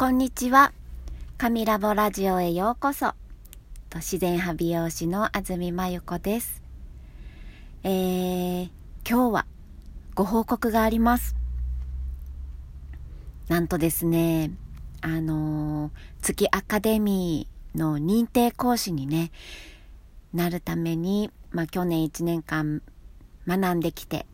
こんにちは。神ラボラジオへようこそ。と自然派美容師の安住真由子です。えー、今日はご報告があります。なんとですね、あのー、月アカデミーの認定講師にね、なるために、まあ去年1年間学んできて、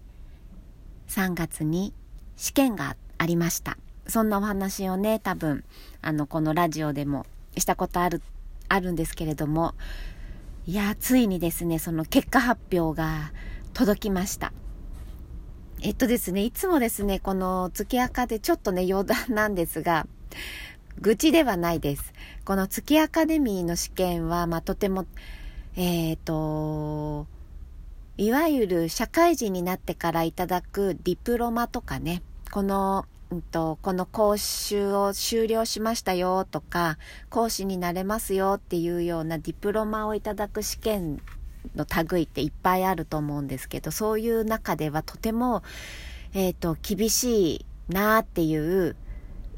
3月に試験がありました。そんなお話をね、多分、あの、このラジオでもしたことある、あるんですけれども、いや、ついにですね、その結果発表が届きました。えっとですね、いつもですね、この月赤でちょっとね、余談なんですが、愚痴ではないです。この月アカデミーの試験は、まあ、とても、えっ、ー、と、いわゆる社会人になってからいただくディプロマとかね、このんと、この講習を終了しましたよとか、講師になれますよっていうようなディプロマをいただく試験の類っていっぱいあると思うんですけど、そういう中ではとても、えっ、ー、と、厳しいなっていう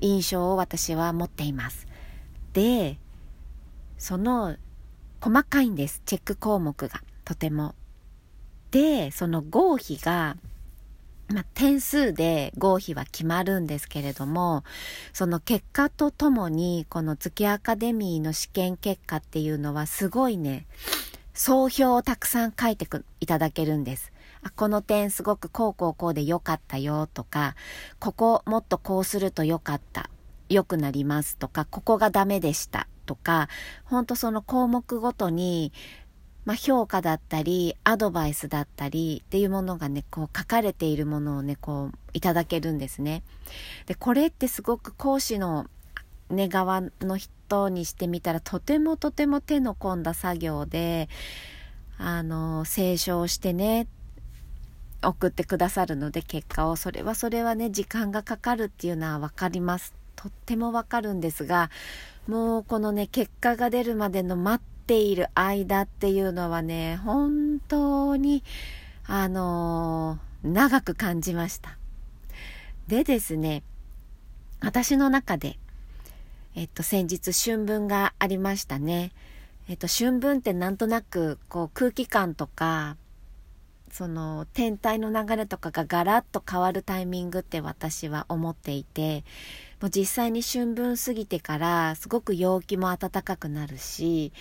印象を私は持っています。で、その細かいんです。チェック項目がとても。で、その合否がまあ、点数で合否は決まるんですけれども、その結果とともに、この月アカデミーの試験結果っていうのはすごいね、総評をたくさん書いていただけるんです。この点すごくこうこうこうで良かったよとか、ここもっとこうすると良かった、良くなりますとか、ここがダメでしたとか、ほんとその項目ごとにまあ、評価だったり、アドバイスだったりっていうものがね、こう書かれているものをね、こういただけるんですね。で、これってすごく講師のね、側の人にしてみたらとてもとても手の込んだ作業で、あの、清書してね、送ってくださるので結果を、それはそれはね、時間がかかるっていうのはわかります。とってもわかるんですが、もうこのね、結果が出るまでの待っている間っていうのはね、本当に、あのー、長く感じました。でですね、私の中で、えっと、先日春分がありましたね。えっと、春分ってなんとなく、こう、空気感とか、その天体の流れとかがガラッと変わるタイミングって私は思っていてもう実際に春分過ぎてからすごく陽気も暖かくなるし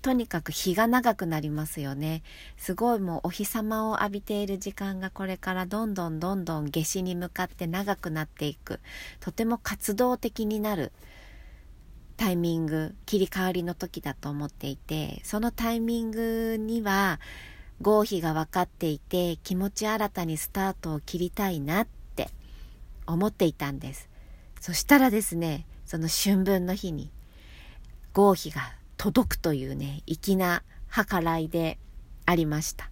とにかく日が長くなりますよね。すごいもうお日様を浴びている時間がこれからどんどんどんどん夏至に向かって長くなっていく。とても活動的になる。タイミング切り替わりの時だと思っていてそのタイミングには合否が分かっていて気持ち新たにスタートを切りたいなって思っていたんです。そしたらですねその春分の日に合否が届くというね粋な計らいでありました。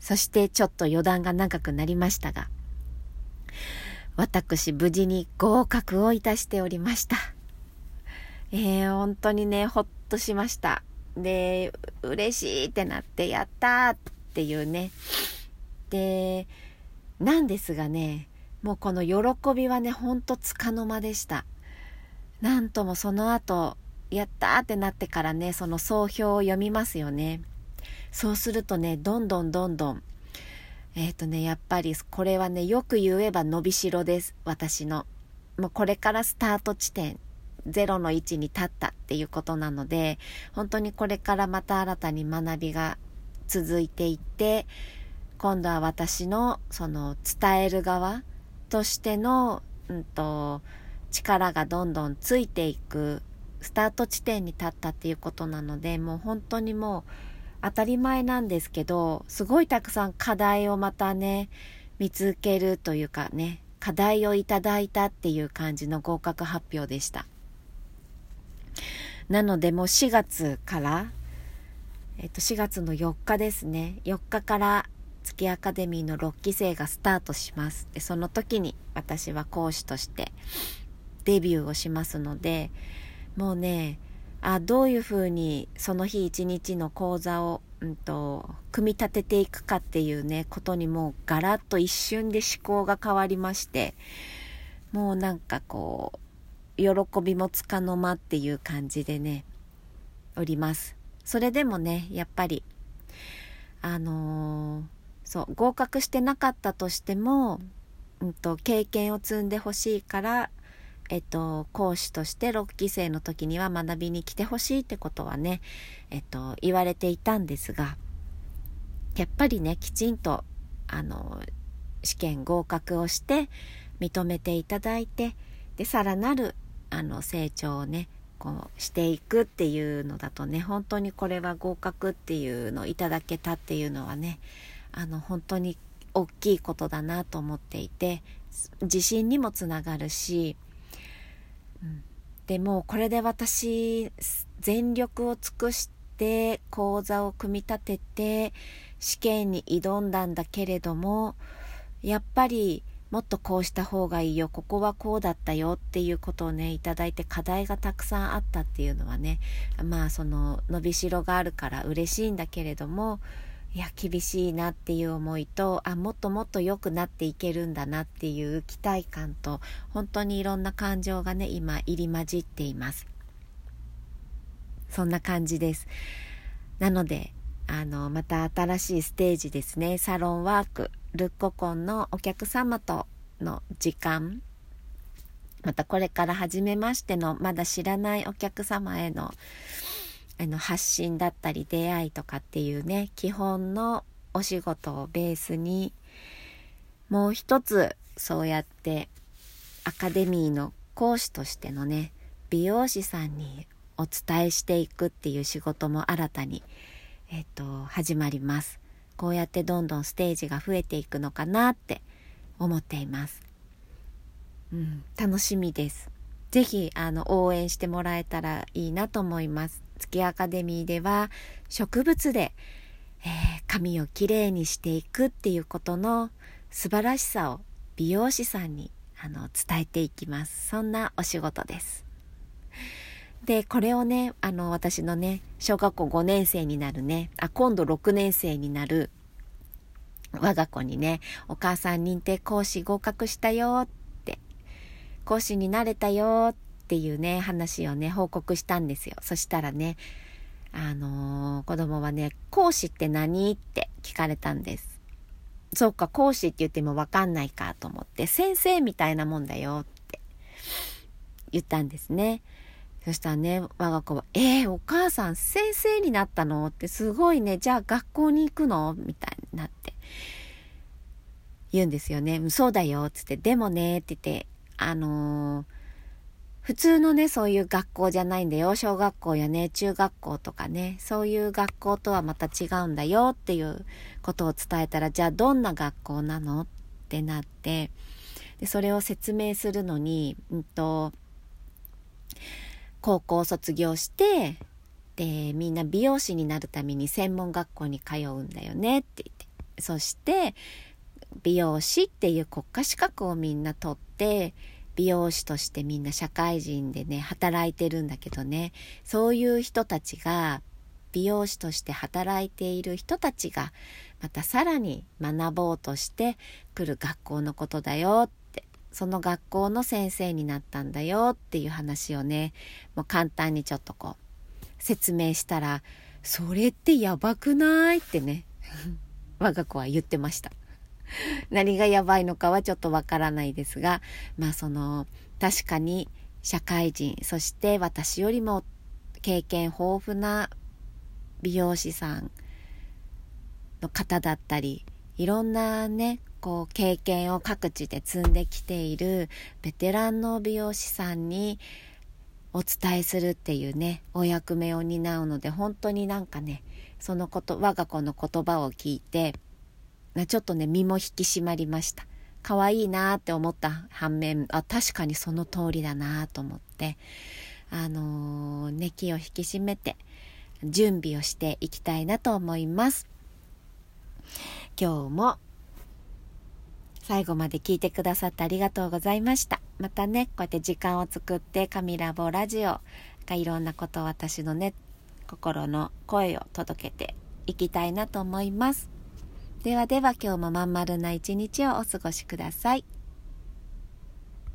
そしてちょっと余談が長くなりましたが私無事に合格をいたしておりました。えー、本当にねほっとしました。で、嬉しいってなって、やったーっていうね。で、なんですがね、もうこの喜びはね、ほんとつかの間でした。なんともその後、やったーってなってからね、その総評を読みますよね。そうするとね、どんどんどんどん、えっ、ー、とね、やっぱりこれはね、よく言えば伸びしろです。私の。もうこれからスタート地点ゼロの位置に立ったっていうことなので、本当にこれからまた新たに学びが続いていって、今度は私のその伝える側としての、うんと、力がどんどんついていくスタート地点に立ったっていうことなので、もう本当にもう当たり前なんですけど、すごいたくさん課題をまたね、見つけるというかね、課題をいただいたっていう感じの合格発表でした。なのでもう4月から、えっと4月の4日ですね。4日から月アカデミーの6期生がスタートします。で、その時に私は講師としてデビューをしますので、もうね、あどういうふうにその日一日の講座を、うんと、組み立てていくかっていうね、ことにもうガラッと一瞬で思考が変わりまして、もうなんかこう、喜びもつかの間っていう感じでねおりますそれでもねやっぱりあのー、そう合格してなかったとしても、うん。と、経験を積んでほしいからえっと、講師として6期生の時には学びに来てほしいってことはね、えっと、言われていたんですがやっぱりねきちんとあの試験合格をして認めていただいてでさらなるあの成長をねこうしていくっていうのだとね本当にこれは合格っていうのをいただけたっていうのはねあの本当に大きいことだなと思っていて自信にもつながるし、うん、でもこれで私全力を尽くして講座を組み立てて試験に挑んだんだけれどもやっぱりもっとこうした方がいいよここはこうだったよっていうことをねいただいて課題がたくさんあったっていうのはねまあその伸びしろがあるから嬉しいんだけれどもいや厳しいなっていう思いとあもっともっと良くなっていけるんだなっていう期待感と本当にいろんな感情がね今入り混じっています。そんな感じです。なのであのまた新しいステージですね。サロンワークルッココンのお客様との時間。またこれから初めましてのまだ知らないお客様へのあの発信だったり出会いとかっていうね基本のお仕事をベースにもう一つそうやってアカデミーの講師としてのね美容師さんにお伝えしていくっていう仕事も新たにえっと、始まります。こうやってどんどんステージが増えていくのかなって思っています。うん、楽しみです。ぜひ、あの、応援してもらえたらいいなと思います。月アカデミーでは、植物で、えー、髪をきれいにしていくっていうことの素晴らしさを美容師さんにあの伝えていきます。そんなお仕事です。で、これをね、あの、私のね、小学校5年生になるね、あ、今度6年生になる我が子にね、お母さん認定講師合格したよって、講師になれたよってていうね、話をね、報告したんですよ。そしたらね、あのー、子供はね、講師って何？って聞かれたんです。そうか、講師って言ってもわかんないかと思って、先生みたいなもんだよって言ったんですね。そしたらね、我が子は、えー、お母さん先生になったの？ってすごいね、じゃあ学校に行くの？みたいになって。言うんですよね。そうだよ、つって。でもね、って言って、あのー、普通のね、そういう学校じゃないんだよ。小学校やね、中学校とかね、そういう学校とはまた違うんだよっていうことを伝えたら、じゃあどんな学校なのってなって、でそれを説明するのに、うんと、高校卒業してでみんな美容師になるために専門学校に通うんだよねって言ってそして美容師っていう国家資格をみんな取って美容師としてみんな社会人でね働いてるんだけどねそういう人たちが美容師として働いている人たちがまたさらに学ぼうとして来る学校のことだよってその学校の先生になったんだよっていう話をねもう簡単にちょっとこう説明したら「それってやばくない?」ってね 我が子は言ってました。何がやばいのかはちょっとわからないですがまあその確かに社会人そして私よりも経験豊富な美容師さんの方だったりいろんなねこう経験を各地で積んできているベテランの美容師さんにお伝えするっていうねお役目を担うので本当になんかねそのこと我が子の言葉を聞いてちょっとね身も引き締まりました可愛いなって思った反面あ確かにその通りだなと思ってあのー、ね気を引き締めて準備をしていきたいなと思います今日も最後まで聞いてくださってありがとうございました。またね、こうやって時間を作って、神ラボラジオがいろんなことを私のね、心の声を届けていきたいなと思います。ではでは今日もまん丸な一日をお過ごしください。